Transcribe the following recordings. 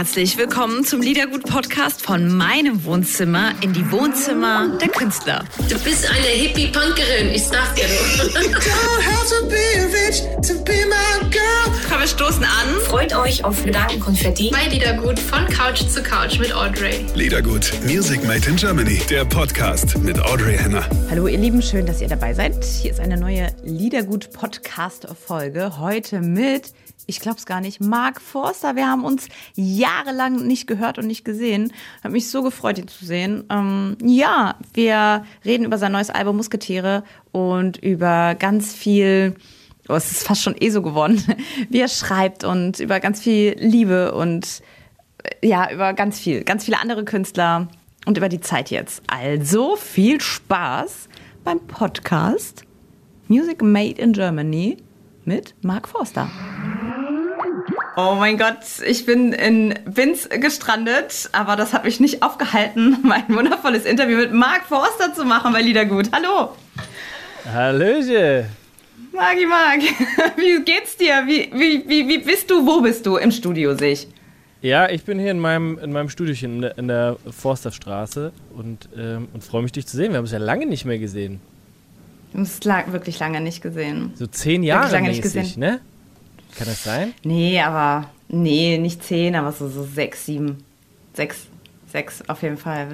herzlich willkommen zum Liedergut-Podcast von meinem Wohnzimmer in die Wohnzimmer der Künstler. Du bist eine Hippie-Punkerin, ich sag dir Komm, wir stoßen an. Freut euch auf Gedankenkonfetti. Bei Liedergut von Couch zu Couch mit Audrey. Liedergut, Music Made in Germany, der Podcast mit Audrey Henner. Hallo ihr Lieben, schön, dass ihr dabei seid. Hier ist eine neue Liedergut-Podcast-Folge. Heute mit ich glaube es gar nicht, Mark Forster. Wir haben uns jahrelang nicht gehört und nicht gesehen. Hat mich so gefreut, ihn zu sehen. Ähm, ja, wir reden über sein neues Album Musketiere und über ganz viel oh, es ist fast schon eh so geworden, wie er schreibt und über ganz viel Liebe und äh, ja, über ganz viel, ganz viele andere Künstler und über die Zeit jetzt. Also viel Spaß beim Podcast Music Made in Germany mit Mark Forster. Oh mein Gott, ich bin in Binz gestrandet, aber das hat mich nicht aufgehalten, mein wundervolles Interview mit Mark Forster zu machen bei Liedergut. Hallo. Hallöche. Magi Mark, wie geht's dir? Wie, wie, wie, wie bist du? Wo bist du? Im Studio sehe ich. Ja, ich bin hier in meinem, in meinem Studiochen in der, in der Forsterstraße und, ähm, und freue mich, dich zu sehen. Wir haben es ja lange nicht mehr gesehen. Wir haben es lang, wirklich lange nicht gesehen. So zehn Jahre lange mäßig, nicht gesehen. ne? Kann das sein? Nee, aber. Nee, nicht zehn, aber so, so sechs, sieben. Sechs. Sechs auf jeden Fall.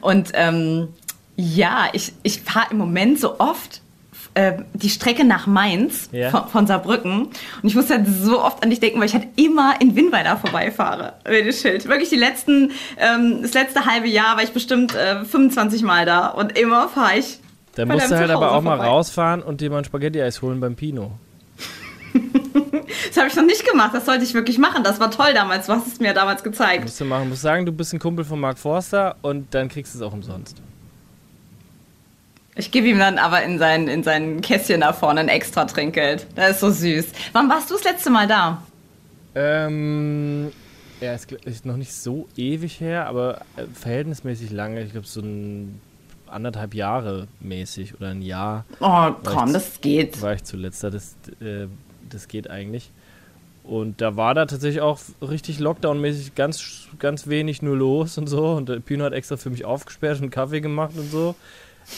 Und ähm, ja, ich, ich fahre im Moment so oft äh, die Strecke nach Mainz ja. von, von, Saarbrücken. Und ich muss halt so oft an dich denken, weil ich halt immer in Winnweiler vorbeifahre mit dem Schild. Wirklich die letzten, ähm, das letzte halbe Jahr war ich bestimmt äh, 25 Mal da und immer fahre ich. Dann musst du halt aber auch vorbei. mal rausfahren und dir mal ein Spaghetti-Eis holen beim Pino. Das habe ich noch nicht gemacht. Das sollte ich wirklich machen. Das war toll damals. Du hast es mir damals gezeigt. Musst du machen. Musst sagen, du bist ein Kumpel von Mark Forster und dann kriegst du es auch umsonst. Ich gebe ihm dann aber in sein, in sein Kästchen da vorne ein extra Trinkgeld. Das ist so süß. Wann warst du das letzte Mal da? Ähm, ja, ist, ist noch nicht so ewig her, aber äh, verhältnismäßig lange. Ich glaube, so ein anderthalb Jahre mäßig oder ein Jahr. Oh, komm, das geht. War ich zuletzt da. Das, äh, das geht eigentlich. Und da war da tatsächlich auch richtig Lockdown-mäßig ganz, ganz wenig nur los und so. Und der Pino hat extra für mich aufgesperrt und Kaffee gemacht und so.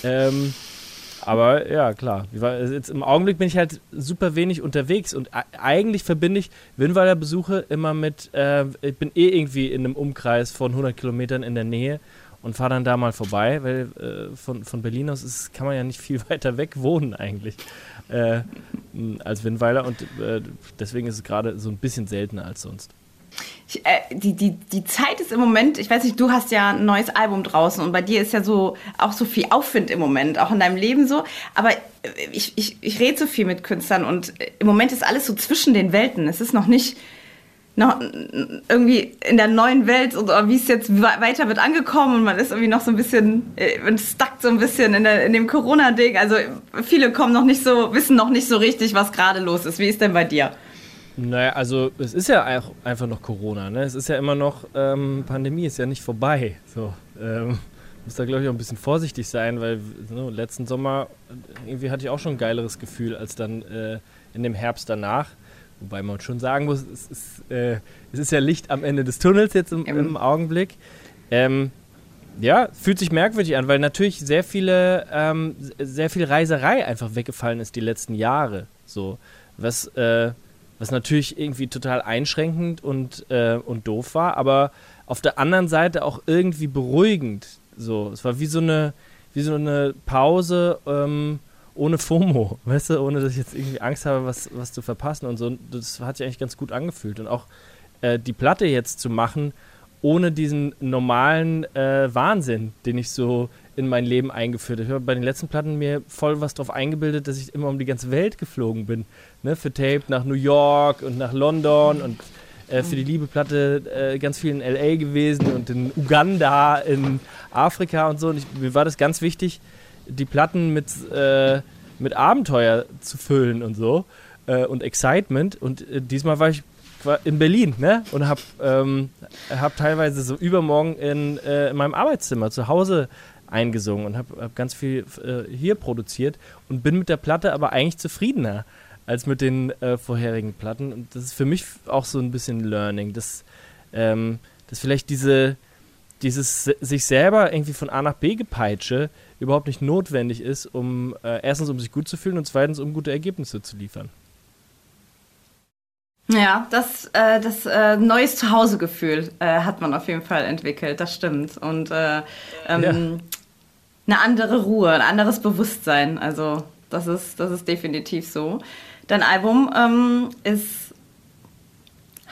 Ähm, aber ja, klar. Jetzt Im Augenblick bin ich halt super wenig unterwegs und eigentlich verbinde ich Winnweiler Besuche immer mit, äh, ich bin eh irgendwie in einem Umkreis von 100 Kilometern in der Nähe und fahre dann da mal vorbei, weil äh, von, von Berlin aus ist, kann man ja nicht viel weiter weg wohnen eigentlich äh, als Winnweiler und äh, deswegen ist es gerade so ein bisschen seltener als sonst. Ich, äh, die, die, die Zeit ist im Moment, ich weiß nicht, du hast ja ein neues Album draußen und bei dir ist ja so auch so viel Aufwind im Moment, auch in deinem Leben so. Aber ich, ich, ich rede so viel mit Künstlern und im Moment ist alles so zwischen den Welten. Es ist noch nicht noch irgendwie in der neuen Welt oder wie es jetzt weiter wird angekommen und man ist irgendwie noch so ein bisschen, äh, man stackt so ein bisschen in, der, in dem Corona-Ding. Also viele kommen noch nicht so, wissen noch nicht so richtig, was gerade los ist. Wie ist denn bei dir? Naja, also es ist ja auch einfach noch Corona, ne? Es ist ja immer noch, ähm, Pandemie ist ja nicht vorbei. So, ähm, muss da glaube ich auch ein bisschen vorsichtig sein, weil so, letzten Sommer irgendwie hatte ich auch schon ein geileres Gefühl als dann äh, in dem Herbst danach. Wobei man schon sagen muss, es ist, äh, es ist ja Licht am Ende des Tunnels jetzt im, im Augenblick. Ähm, ja, fühlt sich merkwürdig an, weil natürlich sehr viele, ähm, sehr viel Reiserei einfach weggefallen ist die letzten Jahre. So, was, äh, was natürlich irgendwie total einschränkend und, äh, und doof war, aber auf der anderen Seite auch irgendwie beruhigend. So, es war wie so eine, wie so eine Pause. Ähm, ohne FOMO, weißt du, ohne dass ich jetzt irgendwie Angst habe, was, was zu verpassen und so. Das hat sich eigentlich ganz gut angefühlt. Und auch äh, die Platte jetzt zu machen, ohne diesen normalen äh, Wahnsinn, den ich so in mein Leben eingeführt habe. Ich habe bei den letzten Platten mir voll was drauf eingebildet, dass ich immer um die ganze Welt geflogen bin. Ne? Für Tape nach New York und nach London und äh, für die Liebeplatte äh, ganz viel in L.A. gewesen und in Uganda, in Afrika und so. Und ich, mir war das ganz wichtig, die Platten mit, äh, mit Abenteuer zu füllen und so äh, und Excitement. Und äh, diesmal war ich in Berlin ne? und habe ähm, hab teilweise so übermorgen in, äh, in meinem Arbeitszimmer zu Hause eingesungen und habe hab ganz viel äh, hier produziert und bin mit der Platte aber eigentlich zufriedener als mit den äh, vorherigen Platten. Und das ist für mich auch so ein bisschen Learning, dass ähm, dass vielleicht diese, dieses sich selber irgendwie von A nach B gepeitsche überhaupt nicht notwendig ist, um äh, erstens um sich gut zu fühlen und zweitens um gute Ergebnisse zu liefern. Ja, das, äh, das äh, neues Zuhausegefühl äh, hat man auf jeden Fall entwickelt, das stimmt. Und äh, ähm, ja. eine andere Ruhe, ein anderes Bewusstsein. Also das ist, das ist definitiv so. Dein Album ähm, ist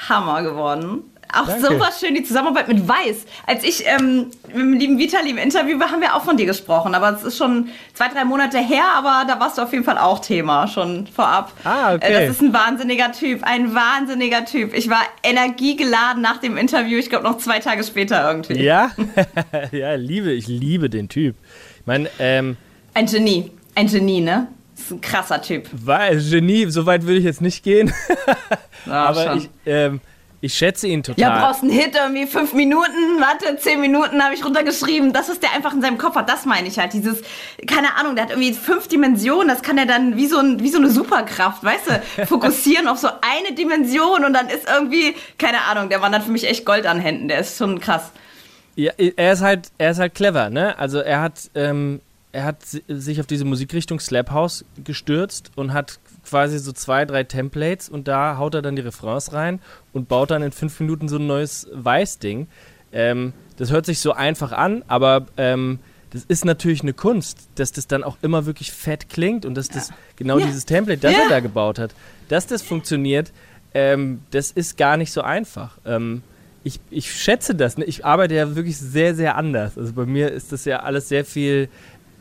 Hammer geworden. Auch Danke. super schön die Zusammenarbeit mit Weiß. Als ich ähm, mit dem lieben Vitali im Interview war, haben wir auch von dir gesprochen. Aber es ist schon zwei, drei Monate her, aber da warst du auf jeden Fall auch Thema, schon vorab. Ah, okay. Äh, das ist ein wahnsinniger Typ, ein wahnsinniger Typ. Ich war energiegeladen nach dem Interview, ich glaube noch zwei Tage später irgendwie. Ja, ja, liebe, ich liebe den Typ. Ich meine, ähm, Ein Genie, ein Genie, ne? Das ist ein krasser Typ. Weil, Genie, so weit würde ich jetzt nicht gehen. Ja, aber schon. ich, ähm, ich schätze ihn total. Ja, brauchst einen Hit irgendwie fünf Minuten, warte, zehn Minuten habe ich runtergeschrieben. Das, was der einfach in seinem Kopf hat, das meine ich halt. Dieses, keine Ahnung, der hat irgendwie fünf Dimensionen, das kann er dann wie so, ein, wie so eine Superkraft, weißt du, fokussieren auf so eine Dimension und dann ist irgendwie, keine Ahnung, der Mann hat für mich echt Gold an Händen, der ist schon krass. Ja, er ist halt, er ist halt clever, ne? Also er hat, ähm, er hat sich auf diese Musikrichtung Slap House gestürzt und hat quasi so zwei, drei Templates und da haut er dann die Refrains rein und baut dann in fünf Minuten so ein neues Weißding. Ähm, das hört sich so einfach an, aber ähm, das ist natürlich eine Kunst, dass das dann auch immer wirklich fett klingt und dass das genau ja. dieses Template, das ja. er da gebaut hat, dass das funktioniert, ähm, das ist gar nicht so einfach. Ähm, ich, ich schätze das. Ne? Ich arbeite ja wirklich sehr, sehr anders. Also bei mir ist das ja alles sehr viel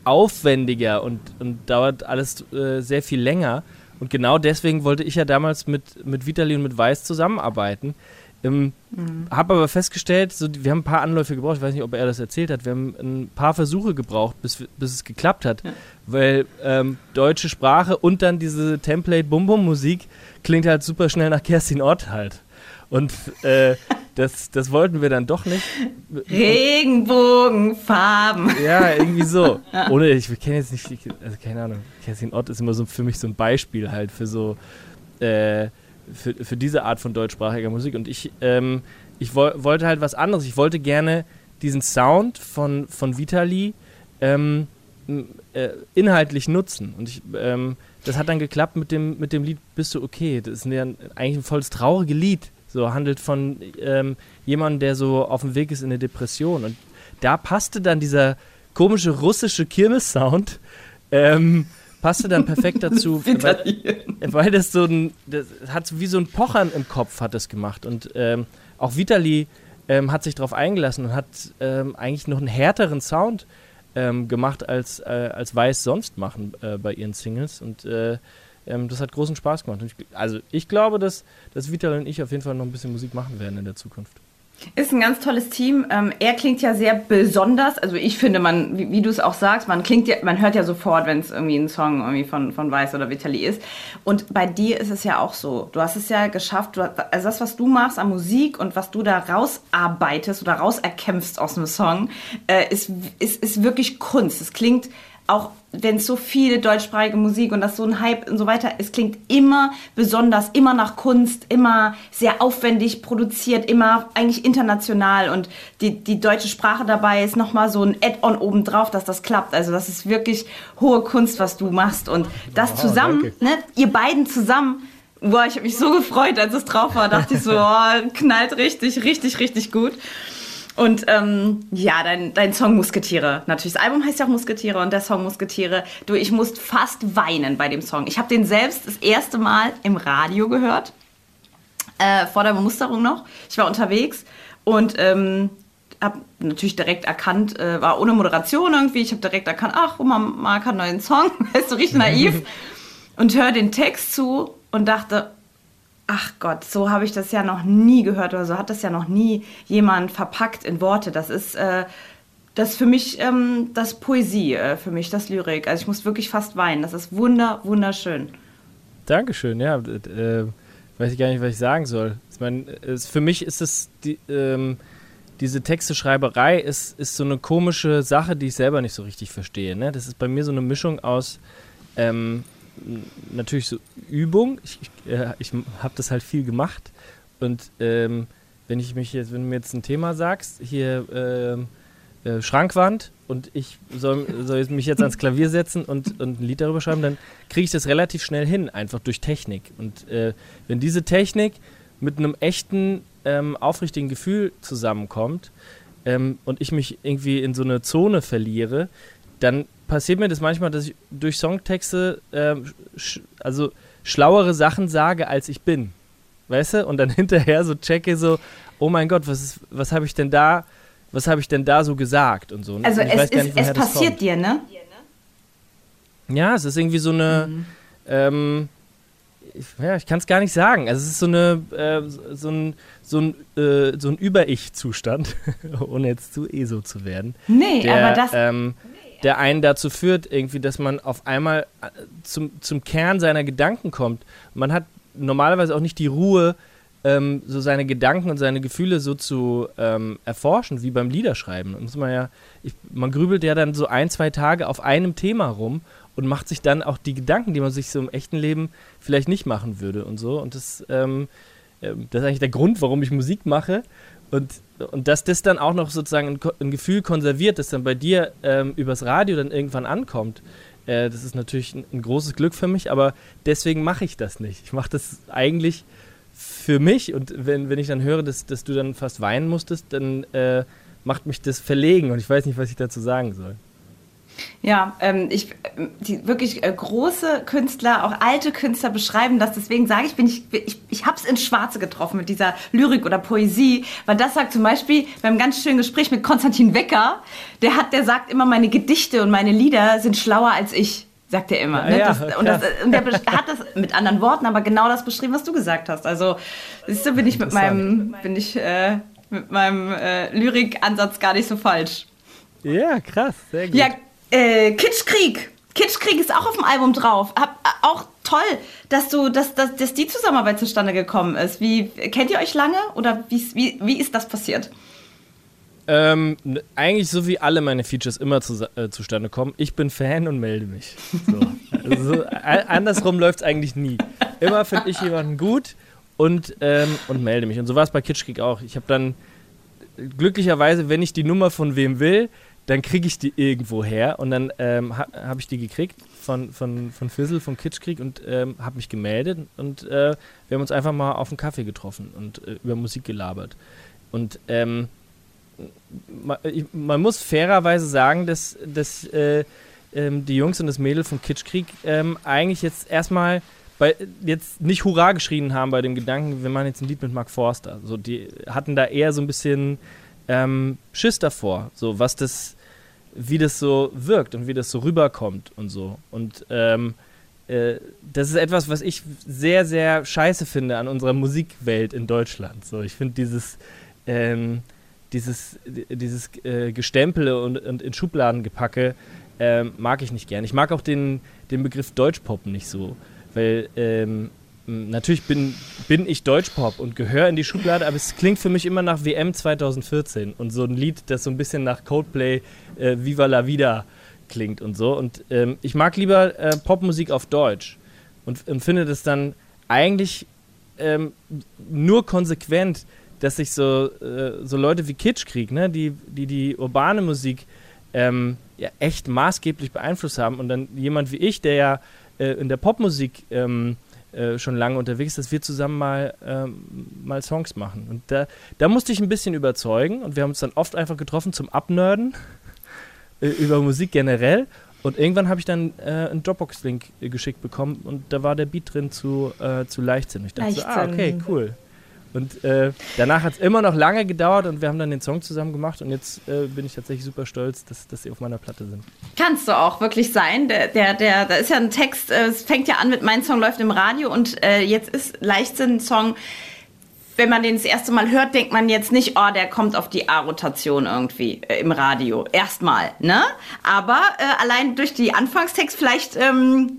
aufwendiger und, und dauert alles äh, sehr viel länger. Und genau deswegen wollte ich ja damals mit, mit Vitali und mit Weiß zusammenarbeiten. Ähm, mhm. Habe aber festgestellt, so, wir haben ein paar Anläufe gebraucht, ich weiß nicht, ob er das erzählt hat, wir haben ein paar Versuche gebraucht, bis, bis es geklappt hat. Ja. Weil ähm, deutsche Sprache und dann diese Template-Bum-Bum-Musik klingt halt super schnell nach Kerstin Ott halt. Und äh, das, das wollten wir dann doch nicht. Regenbogenfarben. Ja, irgendwie so. Ohne, ich kenne jetzt nicht, also keine Ahnung, Kerstin Ott ist immer so für mich so ein Beispiel halt für so, äh, für, für diese Art von deutschsprachiger Musik. Und ich, ähm, ich wo wollte halt was anderes. Ich wollte gerne diesen Sound von, von Vitali ähm, äh, inhaltlich nutzen. Und ich, ähm, das hat dann geklappt mit dem, mit dem Lied Bist du okay? Das ist ja eigentlich ein volles trauriges Lied so handelt von ähm, jemandem, der so auf dem Weg ist in eine Depression. Und da passte dann dieser komische russische Kirmes-Sound, ähm, passte dann perfekt dazu, weil, weil, das so ein, das hat wie so ein Pochern im Kopf hat das gemacht. Und ähm, auch Vitali ähm, hat sich darauf eingelassen und hat ähm, eigentlich noch einen härteren Sound ähm, gemacht, als, äh, als Weiß sonst machen äh, bei ihren Singles. Und äh, ähm, das hat großen Spaß gemacht. Ich, also ich glaube, dass, dass Vital und ich auf jeden Fall noch ein bisschen Musik machen werden in der Zukunft. Ist ein ganz tolles Team. Ähm, er klingt ja sehr besonders. Also ich finde, man, wie, wie du es auch sagst, man klingt ja, man hört ja sofort, wenn es irgendwie ein Song irgendwie von, von Weiß oder Vitali ist. Und bei dir ist es ja auch so. Du hast es ja geschafft, du, also das, was du machst an Musik und was du da rausarbeitest oder rauserkämpfst aus einem Song, äh, ist, ist, ist wirklich Kunst. Es klingt auch wenn es so viele deutschsprachige Musik und das so ein Hype und so weiter, es klingt immer besonders, immer nach Kunst, immer sehr aufwendig produziert, immer eigentlich international und die, die deutsche Sprache dabei ist nochmal so ein Add-on obendrauf, dass das klappt. Also das ist wirklich hohe Kunst, was du machst und das wow, zusammen, ne, ihr beiden zusammen, boah, ich habe mich so gefreut, als es drauf war, dachte ich so, oh, knallt richtig, richtig, richtig gut. Und ähm, ja, dein, dein Song Musketiere. Natürlich, das Album heißt ja auch Musketiere und der Song Musketiere. Du, ich musste fast weinen bei dem Song. Ich habe den selbst das erste Mal im Radio gehört. Äh, vor der Bemusterung noch. Ich war unterwegs und ähm, habe natürlich direkt erkannt, äh, war ohne Moderation irgendwie. Ich habe direkt erkannt, ach, Oma Mark hat einen neuen Song. Ist so richtig naiv. und höre den Text zu und dachte, ach Gott, so habe ich das ja noch nie gehört oder so hat das ja noch nie jemand verpackt in Worte. Das ist äh, das für mich ähm, das Poesie, äh, für mich das Lyrik. Also ich muss wirklich fast weinen. Das ist wunder, wunderschön. Dankeschön, ja. Äh, weiß ich gar nicht, was ich sagen soll. Ich meine, für mich ist es die, ähm, diese Texteschreiberei ist, ist so eine komische Sache, die ich selber nicht so richtig verstehe. Ne? Das ist bei mir so eine Mischung aus ähm, natürlich so Übung. Ich, ich, äh, ich habe das halt viel gemacht und ähm, wenn ich mich jetzt, wenn du mir jetzt ein Thema sagst, hier ähm, äh, Schrankwand und ich soll, soll mich jetzt ans Klavier setzen und, und ein Lied darüber schreiben, dann kriege ich das relativ schnell hin, einfach durch Technik. Und äh, wenn diese Technik mit einem echten, ähm, aufrichtigen Gefühl zusammenkommt ähm, und ich mich irgendwie in so eine Zone verliere, dann passiert mir das manchmal, dass ich durch Songtexte ähm, sch also schlauere Sachen sage, als ich bin. Weißt du? Und dann hinterher so checke so, oh mein Gott, was, was habe ich denn da was habe ich denn da so gesagt und so. Ne? Also es, ist, es passiert dir, ne? Ja, es ist irgendwie so eine, mhm. ähm, ich, ja, ich kann es gar nicht sagen. Also es ist so eine, äh, so ein, so ein, äh, so ein Über-Ich-Zustand, ohne jetzt zu ESO zu werden. Nee, der, aber das... Ähm, der einen dazu führt, irgendwie, dass man auf einmal äh, zum, zum Kern seiner Gedanken kommt. Man hat normalerweise auch nicht die Ruhe, ähm, so seine Gedanken und seine Gefühle so zu ähm, erforschen, wie beim Liederschreiben. muss man ja, ich, man grübelt ja dann so ein, zwei Tage auf einem Thema rum und macht sich dann auch die Gedanken, die man sich so im echten Leben vielleicht nicht machen würde und so. Und das, ähm, äh, das ist eigentlich der Grund, warum ich Musik mache. Und, und dass das dann auch noch sozusagen ein, ein Gefühl konserviert, das dann bei dir ähm, übers Radio dann irgendwann ankommt. Äh, das ist natürlich ein, ein großes Glück für mich, aber deswegen mache ich das nicht. Ich mache das eigentlich für mich und wenn, wenn ich dann höre, dass, dass du dann fast weinen musstest, dann äh, macht mich das verlegen und ich weiß nicht, was ich dazu sagen soll. Ja, ähm, ich, die wirklich äh, große Künstler, auch alte Künstler beschreiben das. Deswegen sage ich, bin ich, ich, ich habe es ins Schwarze getroffen mit dieser Lyrik oder Poesie, weil das sagt zum Beispiel beim ganz schönen Gespräch mit Konstantin Wecker, der hat, der sagt immer, meine Gedichte und meine Lieder sind schlauer als ich sagt er immer. Ne? Ja, das, und, das, und, der hat das mit anderen Worten, aber genau das beschrieben, was du gesagt hast. Also, siehst du, bin ich mit meinem, bin ich äh, mit meinem äh, Lyrikansatz gar nicht so falsch. Ja, krass, sehr gut. Ja, äh, Kitschkrieg. Kitschkrieg ist auch auf dem Album drauf. Hab, äh, auch toll, dass du, dass, dass, dass die Zusammenarbeit zustande gekommen ist. Wie kennt ihr euch lange oder wie, wie, wie ist das passiert? Ähm, eigentlich so wie alle meine Features immer zu, äh, zustande kommen. Ich bin Fan und melde mich. So. also, andersrum läuft es eigentlich nie. Immer finde ich jemanden gut und, ähm, und melde mich. Und so war es bei Kitschkrieg auch. Ich habe dann glücklicherweise, wenn ich die Nummer von wem will, dann kriege ich die irgendwo her. Und dann ähm, ha, habe ich die gekriegt von, von, von Fizzle, von Kitschkrieg und ähm, habe mich gemeldet. Und äh, wir haben uns einfach mal auf einen Kaffee getroffen und äh, über Musik gelabert. Und ähm, man muss fairerweise sagen, dass, dass äh, ähm, die Jungs und das Mädel vom Kitschkrieg ähm, eigentlich jetzt erstmal bei, jetzt nicht Hurra geschrien haben bei dem Gedanken, wir machen jetzt ein Lied mit Mark Forster. So, die hatten da eher so ein bisschen ähm, Schiss davor, so was das, wie das so wirkt und wie das so rüberkommt und so. Und ähm, äh, das ist etwas, was ich sehr, sehr scheiße finde an unserer Musikwelt in Deutschland. So, ich finde dieses ähm, dieses, dieses äh, Gestempele und, und in Schubladen gepacke äh, mag ich nicht gern. Ich mag auch den, den Begriff Deutschpop nicht so, weil ähm, natürlich bin, bin ich Deutschpop und gehöre in die Schublade, aber es klingt für mich immer nach WM 2014 und so ein Lied, das so ein bisschen nach Coldplay äh, Viva la Vida klingt und so. Und ähm, ich mag lieber äh, Popmusik auf Deutsch und, und finde das dann eigentlich ähm, nur konsequent dass sich so, äh, so Leute wie Kitschkrieg, ne, die, die die urbane Musik ähm, ja echt maßgeblich beeinflusst haben und dann jemand wie ich, der ja äh, in der Popmusik ähm, äh, schon lange unterwegs dass wir zusammen mal, ähm, mal Songs machen. Und da, da musste ich ein bisschen überzeugen und wir haben uns dann oft einfach getroffen zum Abnörden äh, über Musik generell. Und irgendwann habe ich dann äh, einen Dropbox-Link äh, geschickt bekommen und da war der Beat drin zu, zu Leichtsinn. Ich dachte so, ah, okay, cool. Und äh, danach hat es immer noch lange gedauert und wir haben dann den Song zusammen gemacht und jetzt äh, bin ich tatsächlich super stolz, dass, dass sie auf meiner Platte sind. Kannst du auch wirklich sein. Der, der, der, da ist ja ein Text, äh, es fängt ja an mit Mein Song läuft im Radio und äh, jetzt ist Leichtsinn ein Song. Wenn man den das erste Mal hört, denkt man jetzt nicht, oh, der kommt auf die A-Rotation irgendwie äh, im Radio. Erstmal, ne? Aber äh, allein durch die Anfangstext vielleicht. Ähm,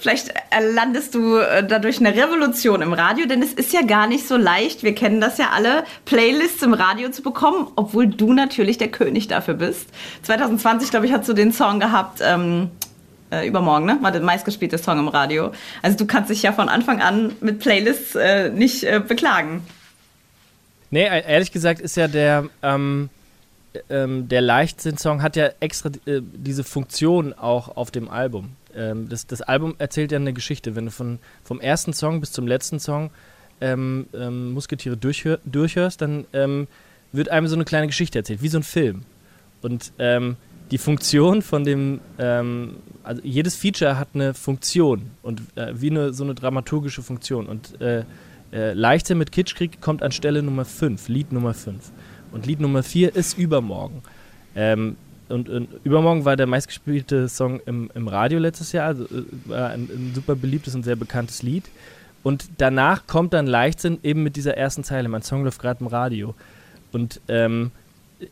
Vielleicht landest du äh, dadurch eine Revolution im Radio, denn es ist ja gar nicht so leicht, wir kennen das ja alle, Playlists im Radio zu bekommen, obwohl du natürlich der König dafür bist. 2020, glaube ich, hast du den Song gehabt, ähm, äh, übermorgen, ne? War der meistgespielte Song im Radio. Also du kannst dich ja von Anfang an mit Playlists äh, nicht äh, beklagen. Nee, e- ehrlich gesagt ist ja der, ähm, ähm, der Leichtsinn-Song hat ja extra äh, diese Funktion auch auf dem Album. Ähm, das, das Album erzählt ja eine Geschichte. Wenn du von, vom ersten Song bis zum letzten Song ähm, ähm, Musketiere durchhör, durchhörst, dann ähm, wird einem so eine kleine Geschichte erzählt, wie so ein Film. Und ähm, die Funktion von dem, ähm, also jedes Feature hat eine Funktion und äh, wie eine so eine dramaturgische Funktion. Und äh, äh, Leichte mit Kitschkrieg kommt an Stelle Nummer 5, Lied Nummer 5. Und Lied Nummer 4 ist Übermorgen. Ähm, und, und, Übermorgen war der meistgespielte Song im, im Radio letztes Jahr, also äh, war ein, ein, super beliebtes und sehr bekanntes Lied. Und danach kommt dann Leichtsinn eben mit dieser ersten Zeile, mein Song läuft gerade im Radio. Und ähm,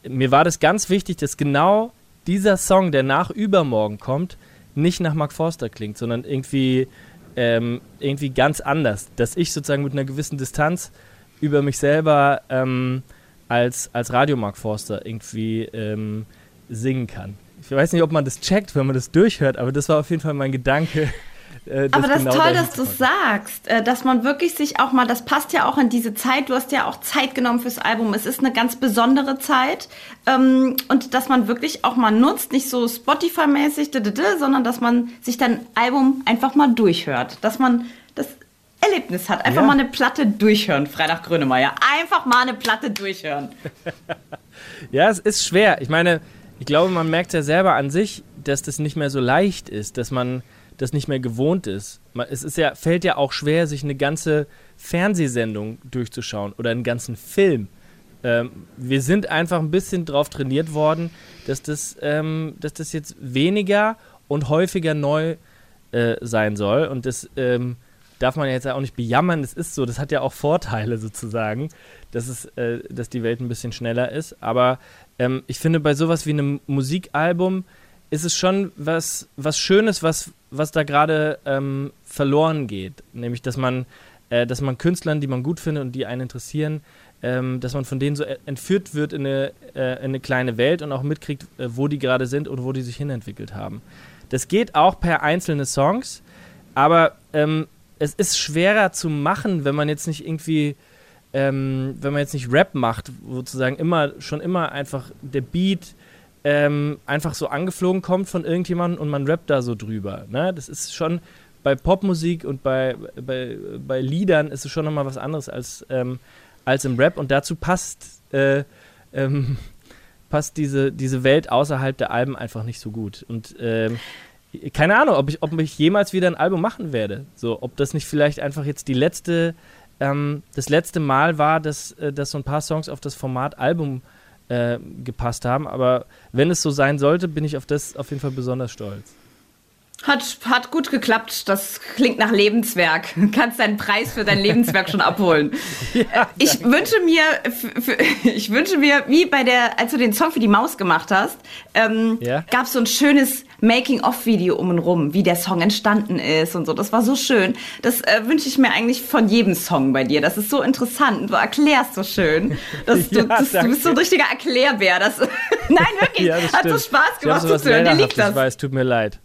mir war das ganz wichtig, dass genau dieser Song, der nach Übermorgen kommt, nicht nach Mark Forster klingt, sondern irgendwie, ähm, irgendwie ganz anders. Dass ich sozusagen mit einer gewissen Distanz über mich selber ähm, als, als Radio Mark Forster irgendwie ähm, singen kann. Ich weiß nicht, ob man das checkt, wenn man das durchhört, aber das war auf jeden Fall mein Gedanke. Äh, aber das ist genau toll, dass du es sagst, äh, dass man wirklich sich auch mal, das passt ja auch in diese Zeit, du hast ja auch Zeit genommen fürs Album, es ist eine ganz besondere Zeit ähm, und dass man wirklich auch mal nutzt, nicht so Spotify-mäßig, sondern dass man sich dein Album einfach mal durchhört, dass man das Erlebnis hat, einfach ja. mal eine Platte durchhören, Freitag Grönemeyer, einfach mal eine Platte durchhören. ja, es ist schwer, ich meine, ich glaube, man merkt ja selber an sich, dass das nicht mehr so leicht ist, dass man das nicht mehr gewohnt ist. Es ist ja, fällt ja auch schwer, sich eine ganze Fernsehsendung durchzuschauen oder einen ganzen Film. Ähm, wir sind einfach ein bisschen drauf trainiert worden, dass das, ähm, dass das jetzt weniger und häufiger neu äh, sein soll. Und das ähm, darf man jetzt auch nicht bejammern. Das ist so, das hat ja auch Vorteile sozusagen, dass, es, äh, dass die Welt ein bisschen schneller ist. Aber ähm, ich finde, bei sowas wie einem Musikalbum ist es schon was, was Schönes, was, was da gerade ähm, verloren geht. Nämlich, dass man, äh, dass man Künstlern, die man gut findet und die einen interessieren, ähm, dass man von denen so entführt wird in eine, äh, in eine kleine Welt und auch mitkriegt, äh, wo die gerade sind und wo die sich hinentwickelt haben. Das geht auch per einzelne Songs, aber ähm, es ist schwerer zu machen, wenn man jetzt nicht irgendwie, ähm, wenn man jetzt nicht Rap macht, sozusagen immer, schon immer einfach der Beat ähm, einfach so angeflogen kommt von irgendjemandem und man rappt da so drüber. Ne? Das ist schon bei Popmusik und bei, bei, bei Liedern ist es schon nochmal was anderes als, ähm, als im Rap und dazu passt, äh, ähm, passt diese, diese Welt außerhalb der Alben einfach nicht so gut. Und ähm, keine Ahnung, ob ich, ob ich jemals wieder ein Album machen werde. So, ob das nicht vielleicht einfach jetzt die letzte, ähm, das letzte Mal war, dass, äh, dass so ein paar Songs auf das Format Album äh, gepasst haben. Aber wenn es so sein sollte, bin ich auf das auf jeden Fall besonders stolz. Hat, hat gut geklappt. Das klingt nach Lebenswerk. Du kannst deinen Preis für dein Lebenswerk schon abholen. Ja, ich wünsche mir, ich wünsche mir, wie bei der, als du den Song für die Maus gemacht hast, ähm, ja? gab es so ein schönes Making-of-Video um und rum, wie der Song entstanden ist und so. Das war so schön. Das äh, wünsche ich mir eigentlich von jedem Song bei dir. Das ist so interessant. Du erklärst so schön. Das, ja, du, das, du, bist so ein richtiger Erklärbär. Das, Nein, wirklich. Ja, Hat so Spaß gemacht zu hören. Dir liegt das. Ich weiß, tut mir leid.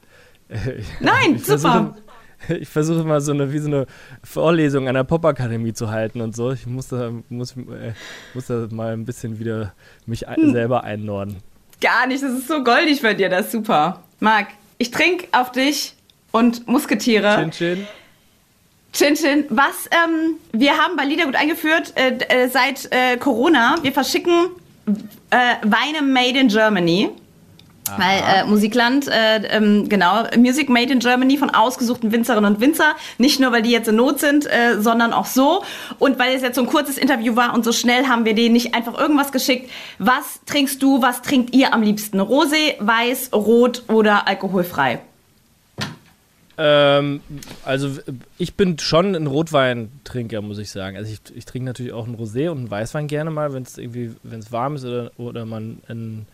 Nein, ich super. Versuche, ich versuche mal so eine, wie so eine Vorlesung an der Popakademie zu halten und so. Ich muss da, muss, äh, muss da mal ein bisschen wieder mich hm. selber einnorden. Gar nicht, das ist so goldig bei dir, das ist super. Marc, ich trinke auf dich und Musketiere. Chin Chin. Chin Chin, was, ähm, wir haben bei Liedergut eingeführt äh, äh, seit äh, Corona. Wir verschicken äh, Weine made in Germany. Weil äh, Musikland, äh, ähm, genau, Music Made in Germany von ausgesuchten Winzerinnen und Winzer. Nicht nur, weil die jetzt in Not sind, äh, sondern auch so. Und weil es jetzt so ein kurzes Interview war und so schnell haben wir denen nicht einfach irgendwas geschickt. Was trinkst du, was trinkt ihr am liebsten? Rosé, weiß, rot oder alkoholfrei? Ähm, also ich bin schon ein Rotweintrinker, muss ich sagen. Also ich, ich trinke natürlich auch einen Rosé und einen Weißwein gerne mal, wenn es irgendwie, wenn es warm ist oder, oder man einen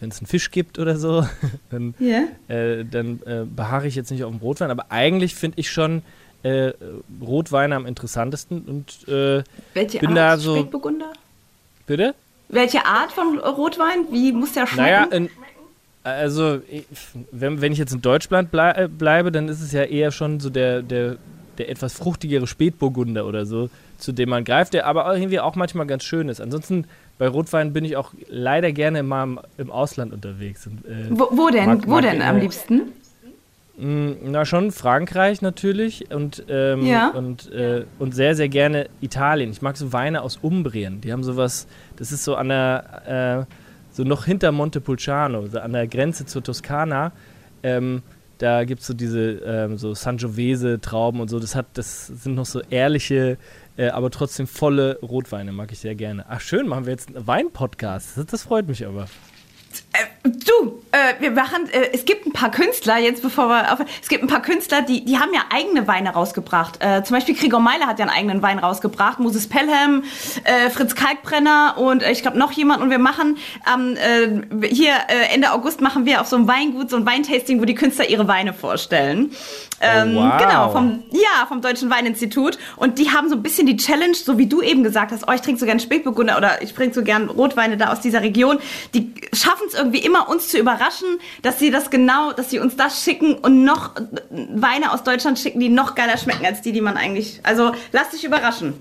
wenn es einen Fisch gibt oder so, dann, yeah. äh, dann äh, beharre ich jetzt nicht auf dem Rotwein. Aber eigentlich finde ich schon äh, Rotwein am interessantesten und äh, Welche bin Art? da so. Spätburgunder? Bitte? Welche Art von Rotwein? Wie muss der schmecken? Naja, in, also wenn, wenn ich jetzt in Deutschland blei äh, bleibe, dann ist es ja eher schon so der, der, der etwas fruchtigere Spätburgunder oder so, zu dem man greift, der aber irgendwie auch manchmal ganz schön ist. Ansonsten bei Rotwein bin ich auch leider gerne mal im, im Ausland unterwegs. Und, äh, wo, wo, denn? Mag, wo mag denn am liebsten? Mm, na schon Frankreich natürlich und, ähm, ja. und, äh, und sehr, sehr gerne Italien. Ich mag so Weine aus Umbrien. Die haben sowas, das ist so an der, äh, so noch hinter Montepulciano, so an der Grenze zur Toskana. Ähm, da gibt es so diese ähm, so Sangiovese-Trauben und so. Das, hat, das sind noch so ehrliche, äh, aber trotzdem volle Rotweine, mag ich sehr gerne. Ach schön, machen wir jetzt einen Wein-Podcast. Das, das freut mich aber. Äh, du, äh, wir machen, äh, es gibt ein paar Künstler, jetzt bevor wir auf, es gibt ein paar Künstler, die, die haben ja eigene Weine rausgebracht. Äh, zum Beispiel Gregor Meiler hat ja einen eigenen Wein rausgebracht, Moses Pelham, äh, Fritz Kalkbrenner und äh, ich glaube noch jemand. Und wir machen ähm, äh, hier äh, Ende August machen wir auf so einem Weingut so ein Weintasting, wo die Künstler ihre Weine vorstellen. Ähm, oh, wow. Genau, vom, ja, vom Deutschen Weininstitut. Und die haben so ein bisschen die Challenge, so wie du eben gesagt hast, oh, ich trinke so gern Spätburgunder oder ich trinke so gern Rotweine da aus dieser Region. Die schaffen es irgendwie immer, uns zu überraschen, dass sie das genau, dass sie uns das schicken und noch Weine aus Deutschland schicken, die noch geiler schmecken als die, die man eigentlich. Also lass dich überraschen.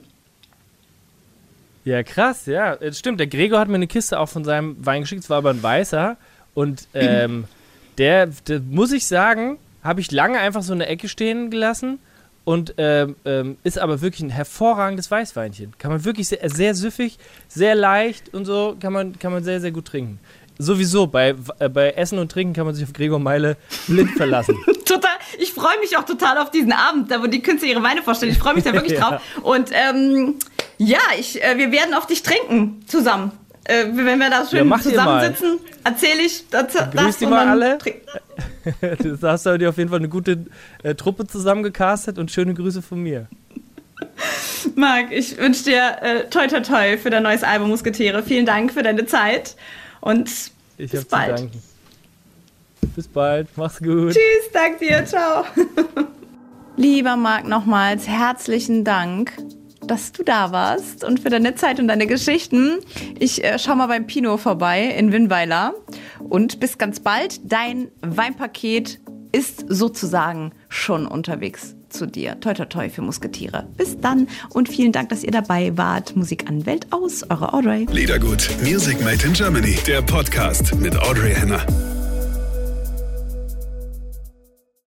Ja, krass, ja. Stimmt, der Gregor hat mir eine Kiste auch von seinem Wein geschickt, es war aber ein weißer. Und ähm, der, der, muss ich sagen, habe ich lange einfach so in der Ecke stehen gelassen und ähm, ähm, ist aber wirklich ein hervorragendes Weißweinchen. Kann man wirklich sehr, sehr süffig, sehr leicht und so kann man, kann man sehr, sehr gut trinken. Sowieso, bei, äh, bei Essen und Trinken kann man sich auf Gregor Meile blind verlassen. total, ich freue mich auch total auf diesen Abend, da wo die Künstler ihre Weine vorstellen. Ich freue mich da wirklich ja. drauf. Und ähm, ja, ich, äh, wir werden auf dich trinken zusammen. Äh, wenn wir da schön ja, zusammensitzen, erzähle ich das. Grüß die mal alle. da hast du dir auf jeden Fall eine gute äh, Truppe zusammengecastet und schöne Grüße von mir. Marc, ich wünsche dir äh, toi toi toi für dein neues Album Musketiere. Vielen Dank für deine Zeit und ich bis bald. Bis bald, mach's gut. Tschüss, dank dir, ciao. Lieber Marc, nochmals herzlichen Dank dass du da warst und für deine Zeit und deine Geschichten. Ich äh, schau mal beim Pino vorbei in Winnweiler und bis ganz bald. Dein Weinpaket ist sozusagen schon unterwegs zu dir. Toi, toi, toi für Musketiere. Bis dann und vielen Dank, dass ihr dabei wart. Musik an Welt aus, eure Audrey. Liedergut, Music Made in Germany, der Podcast mit Audrey Henner.